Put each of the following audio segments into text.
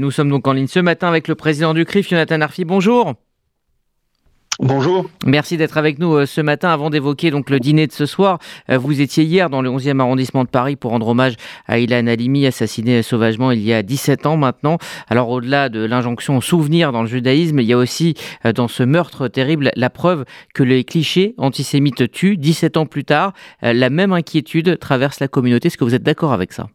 Nous sommes donc en ligne ce matin avec le président du CRIF, Jonathan Arfi. Bonjour. Bonjour. Merci d'être avec nous euh, ce matin. Avant d'évoquer donc le dîner de ce soir, euh, vous étiez hier dans le 11e arrondissement de Paris pour rendre hommage à Ilan Halimi, assassiné sauvagement il y a 17 ans maintenant. Alors au-delà de l'injonction au souvenir dans le judaïsme, il y a aussi euh, dans ce meurtre terrible la preuve que les clichés antisémites tuent. 17 ans plus tard, la même inquiétude traverse la communauté. Est-ce que vous êtes d'accord avec ça?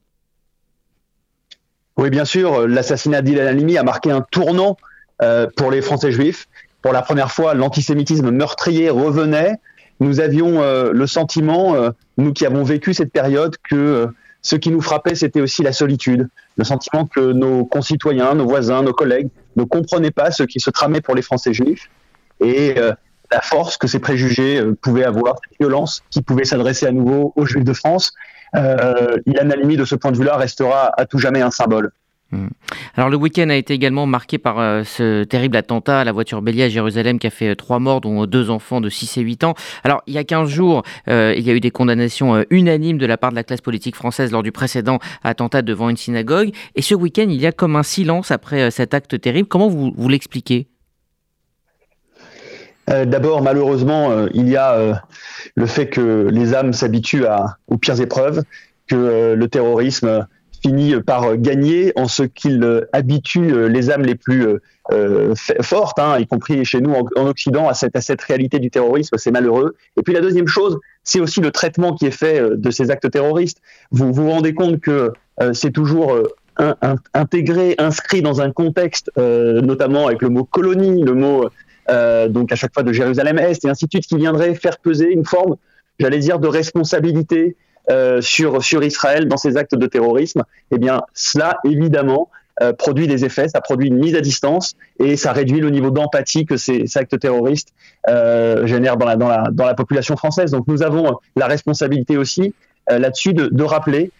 Oui, bien sûr, l'assassinat d'Ilan Halimi a marqué un tournant euh, pour les Français juifs. Pour la première fois, l'antisémitisme meurtrier revenait. Nous avions euh, le sentiment, euh, nous qui avons vécu cette période, que ce qui nous frappait, c'était aussi la solitude. Le sentiment que nos concitoyens, nos voisins, nos collègues ne comprenaient pas ce qui se tramait pour les Français juifs. Et la force que ces préjugés pouvaient avoir, cette violence qui pouvait s'adresser à nouveau aux Juifs de France euh, Ilan de ce point de vue-là, restera à tout jamais un symbole. Hmm. Alors le week-end a été également marqué par euh, ce terrible attentat à la voiture bélier à Jérusalem qui a fait euh, trois morts, dont deux enfants de 6 et 8 ans. Alors il y a 15 jours, euh, il y a eu des condamnations unanimes de la part de la classe politique française lors du précédent attentat devant une synagogue. Et ce week-end, il y a comme un silence après cet acte terrible. Comment vous, vous l'expliquez? D'abord, malheureusement, il y a le fait que les âmes s'habituent aux pires épreuves, que euh, le terrorisme finit par gagner en ce qu'il euh, habitue euh, les âmes les plus fortes, hein, y compris chez nous en, Occident, à cette, à cette réalité du terrorisme. C'est malheureux. Et puis la deuxième chose, c'est aussi le traitement qui est fait de ces actes terroristes. Vous vous rendez compte que c'est toujours intégré, inscrit dans un contexte, notamment avec le mot colonie, le mot euh, donc à chaque fois de Jérusalem-Est et ainsi de suite, qui viendrait faire peser une forme, j'allais dire, de responsabilité euh, sur, sur Israël dans ses actes de terrorisme, eh bien cela, évidemment, euh, produit des effets, ça produit une mise à distance et ça réduit le niveau d'empathie que ces, actes terroristes euh, génèrent dans la, dans, la, dans la population française. Donc nous avons la responsabilité aussi euh, là-dessus de, de rappeler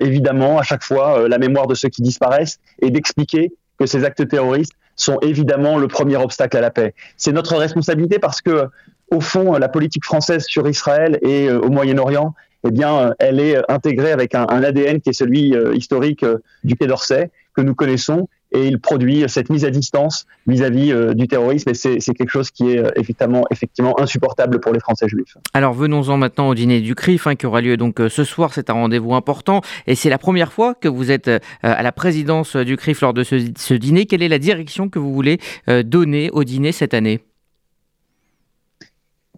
évidemment à chaque fois la mémoire de ceux qui disparaissent et d'expliquer que ces actes terroristes sont évidemment le premier obstacle à la paix. C'est notre responsabilité parce que, au fond, la politique française sur Israël et euh, au Moyen-Orient, eh bien, euh, elle est intégrée avec un, ADN qui est celui euh, historique du Quai d'Orsay que nous connaissons et il produit cette mise à distance vis-à-vis euh, du terrorisme et c'est quelque chose qui est euh, effectivement, effectivement insupportable pour les Français juifs. Alors venons-en maintenant au dîner du CRIF hein, qui aura lieu donc euh, ce soir, c'est un rendez-vous important et c'est la première fois que vous êtes à la présidence du CRIF lors de ce, ce dîner. Quelle est la direction que vous voulez donner au dîner cette année?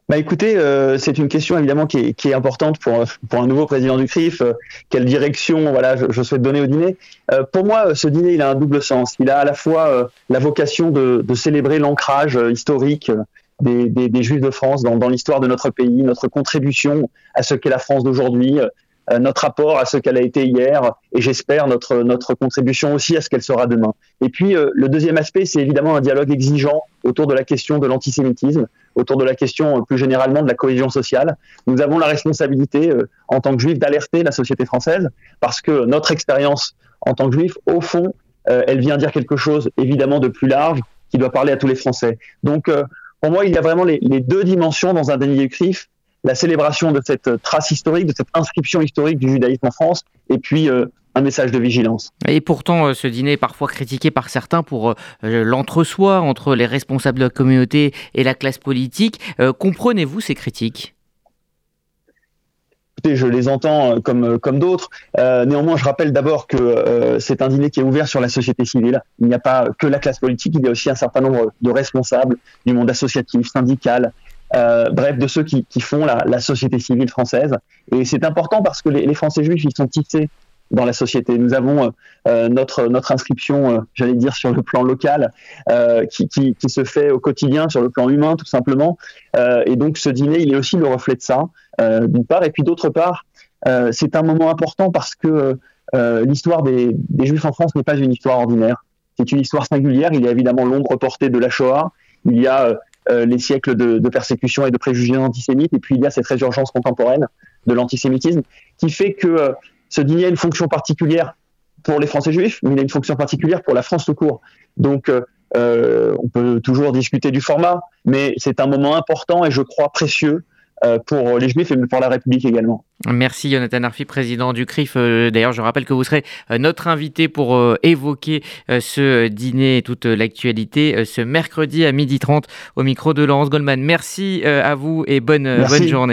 Bah écoutez, euh, c'est une question évidemment qui est, qui importante pour, pour un nouveau président du CRIF. Euh, quelle direction voilà, je, souhaite donner au dîner euh, Pour moi, ce dîner, il a un double sens. Il a à la fois la vocation de, célébrer l'ancrage historique des, Juifs de France dans, dans l'histoire de notre pays, notre contribution à ce qu'est la France d'aujourd'hui, notre rapport à ce qu'elle a été hier, et j'espère notre, notre contribution aussi à ce qu'elle sera demain. Et puis, le deuxième aspect, c'est évidemment un dialogue exigeant autour de la question de l'antisémitisme autour de la question euh, plus généralement de la cohésion sociale. Nous avons la responsabilité, euh, en tant que juifs, d'alerter la société française, parce que notre expérience en tant que juifs, au fond, euh, elle vient dire quelque chose évidemment de plus large, qui doit parler à tous les Français. Donc, pour moi, il y a vraiment les, deux dimensions dans un déni CRIF, la célébration de cette trace historique, de cette inscription historique du judaïsme en France, et puis un message de vigilance. Et pourtant, euh, ce dîner est parfois critiqué par certains pour euh, l'entre-soi entre les responsables de la communauté et la classe politique. Euh, comprenez-vous ces critiques? Écoutez, je les entends comme, comme d'autres. néanmoins, je rappelle d'abord que c'est un dîner qui est ouvert sur la société civile. Il n'y a pas que la classe politique, il y a aussi un certain nombre de responsables du monde associatif, syndical, bref, de ceux qui, font la, société civile française. Et c'est important parce que les, les Français juifs, ils sont tissés dans la société. Nous avons euh, euh, notre notre inscription, euh, j'allais dire sur le plan local, qui, qui, qui, se fait au quotidien sur le plan humain tout simplement. et donc ce dîner, il est aussi le reflet de ça, d'une part, et puis d'autre part, c'est un moment important parce que l'histoire des, des Juifs en France n'est pas une histoire ordinaire. C'est une histoire singulière. Il y a évidemment l'ombre portée de la Shoah. Il y a les siècles de, de persécution et de préjugés antisémites. Et puis il y a cette résurgence contemporaine de l'antisémitisme qui fait que ce dîner a une fonction particulière pour les Français juifs, mais il a une fonction particulière pour la France tout court. Donc, euh, euh, on peut toujours discuter du format, mais c'est un moment important et je crois précieux pour les Juifs et pour la République également. Merci Jonathan Arfi, président du CRIF. D'ailleurs, je rappelle que vous serez notre invité pour évoquer ce dîner et toute l'actualité ce mercredi à 12h30 au micro de Laurence Goldman. Merci à vous et bonne, bonne journée.